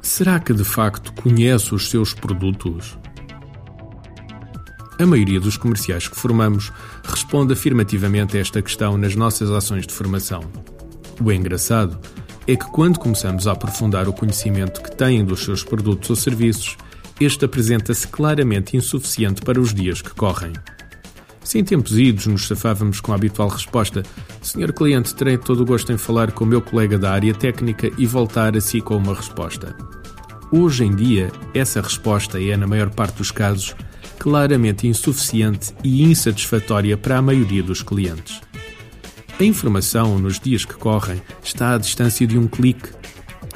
Será que de facto conhece os seus produtos? A maioria dos comerciais que formamos responde afirmativamente a esta questão nas nossas ações de formação. O engraçado é que quando começamos a aprofundar o conhecimento que têm dos seus produtos ou serviços, este apresenta-se claramente insuficiente para os dias que correm. Se em tempos idos nos safávamos com a habitual resposta Senhor cliente, terei todo o gosto em falar com o meu colega da área técnica e voltar a si com uma resposta. Hoje em dia, essa resposta é, na maior parte dos casos, claramente insuficiente e insatisfatória para a maioria dos clientes. A informação, nos dias que correm, está à distância de um clique.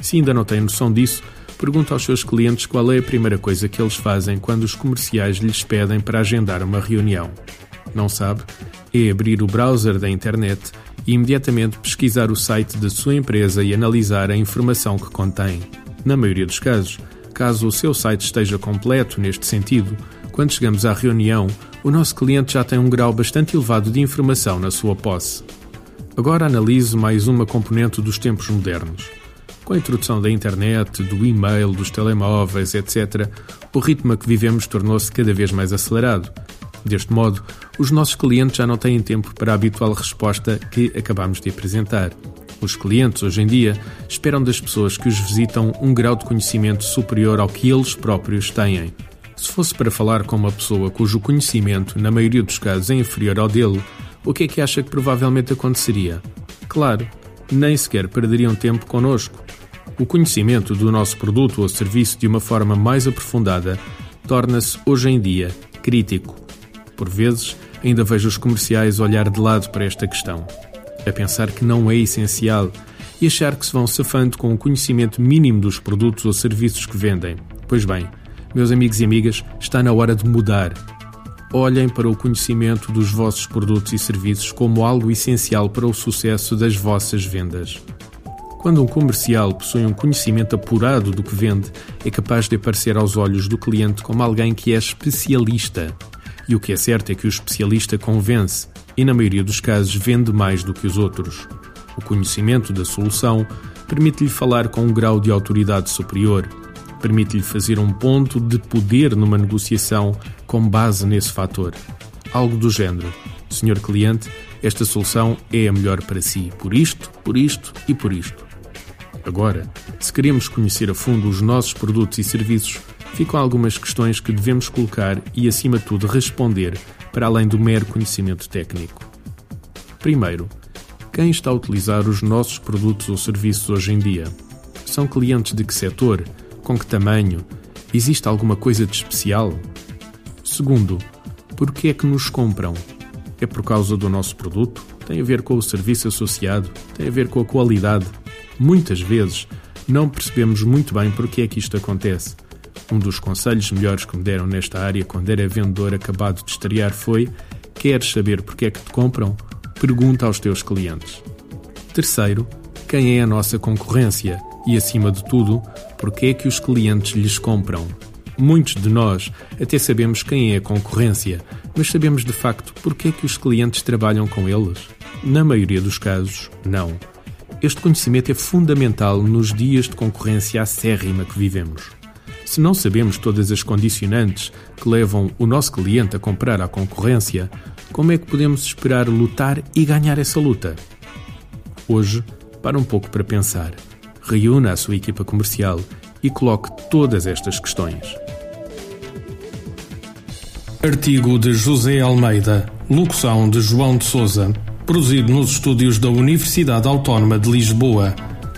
Se ainda não tem noção disso, pergunta aos seus clientes qual é a primeira coisa que eles fazem quando os comerciais lhes pedem para agendar uma reunião. Não sabe? É abrir o browser da internet e imediatamente pesquisar o site da sua empresa e analisar a informação que contém. Na maioria dos casos, caso o seu site esteja completo neste sentido, quando chegamos à reunião, o nosso cliente já tem um grau bastante elevado de informação na sua posse. Agora analiso mais uma componente dos tempos modernos. Com a introdução da internet, do e-mail, dos telemóveis, etc., o ritmo a que vivemos tornou-se cada vez mais acelerado. Deste modo, os nossos clientes já não têm tempo para a habitual resposta que acabamos de apresentar. Os clientes, hoje em dia, esperam das pessoas que os visitam um grau de conhecimento superior ao que eles próprios têm. Se fosse para falar com uma pessoa cujo conhecimento, na maioria dos casos, é inferior ao dele, o que é que acha que provavelmente aconteceria? Claro, nem sequer perderiam tempo connosco. O conhecimento do nosso produto ou serviço de uma forma mais aprofundada torna-se, hoje em dia, crítico. Por vezes, ainda vejo os comerciais olhar de lado para esta questão, a pensar que não é essencial e achar que se vão safando com o conhecimento mínimo dos produtos ou serviços que vendem. Pois bem, meus amigos e amigas, está na hora de mudar olhem para o conhecimento dos vossos produtos e serviços como algo essencial para o sucesso das vossas vendas. Quando um comercial possui um conhecimento apurado do que vende, é capaz de aparecer aos olhos do cliente como alguém que é especialista. E o que é certo é que o especialista convence e, na maioria dos casos, vende mais do que os outros. O conhecimento da solução permite-lhe falar com um grau de autoridade superior permite-lhe fazer um ponto de poder numa negociação com base nesse fator. Algo do género: Senhor cliente, esta solução é a melhor para si, por isto, por isto e por isto. Agora, se queremos conhecer a fundo os nossos produtos e serviços, ficam algumas questões que devemos colocar e, acima de tudo, responder para além do mero conhecimento técnico. Primeiro, quem está a utilizar os nossos produtos ou serviços hoje em dia? São clientes de que setor? Com que tamanho? Existe alguma coisa de especial? Segundo, por que é que nos compram? É por causa do nosso produto? Tem a ver com o serviço associado? Tem a ver com a qualidade? Muitas vezes não percebemos muito bem porque é que isto acontece. Um dos conselhos melhores que me deram nesta área quando era vendedor acabado de estrear foi: Queres saber porque é que te compram? Pergunta aos teus clientes. Terceiro, quem é a nossa concorrência? E, acima de tudo, porque é que os clientes lhes compram. Muitos de nós até sabemos quem é a concorrência, mas sabemos de facto porque é que os clientes trabalham com eles? Na maioria dos casos, não. Este conhecimento é fundamental nos dias de concorrência acérrima que vivemos. Se não sabemos todas as condicionantes que levam o nosso cliente a comprar à concorrência, como é que podemos esperar lutar e ganhar essa luta? Hoje, para um pouco para pensar reúna a sua equipa comercial e coloque todas estas questões. Artigo de José Almeida, locução de João de Souza, produzido nos estúdios da Universidade Autónoma de Lisboa.